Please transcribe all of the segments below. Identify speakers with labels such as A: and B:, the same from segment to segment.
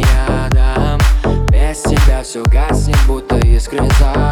A: я дам Без тебя все гаснет, будто искры за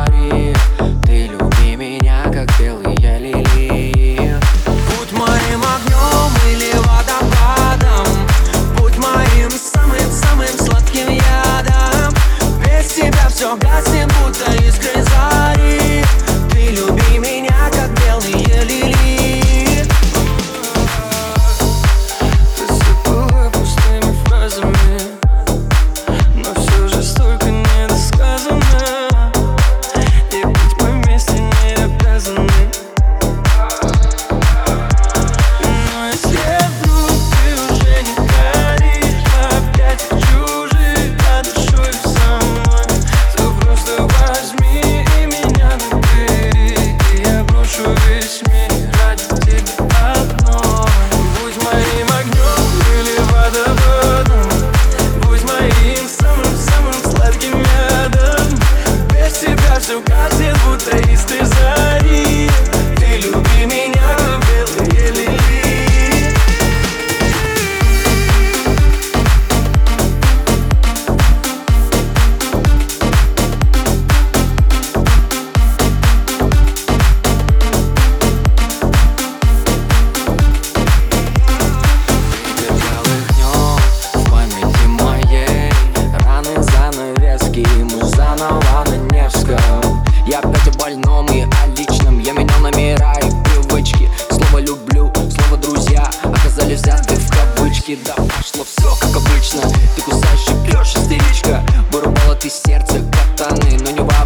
A: еда Пошло все как обычно. Ты кусаешь и пьешь истеричка Вырубала ты сердце катаны Но не важно.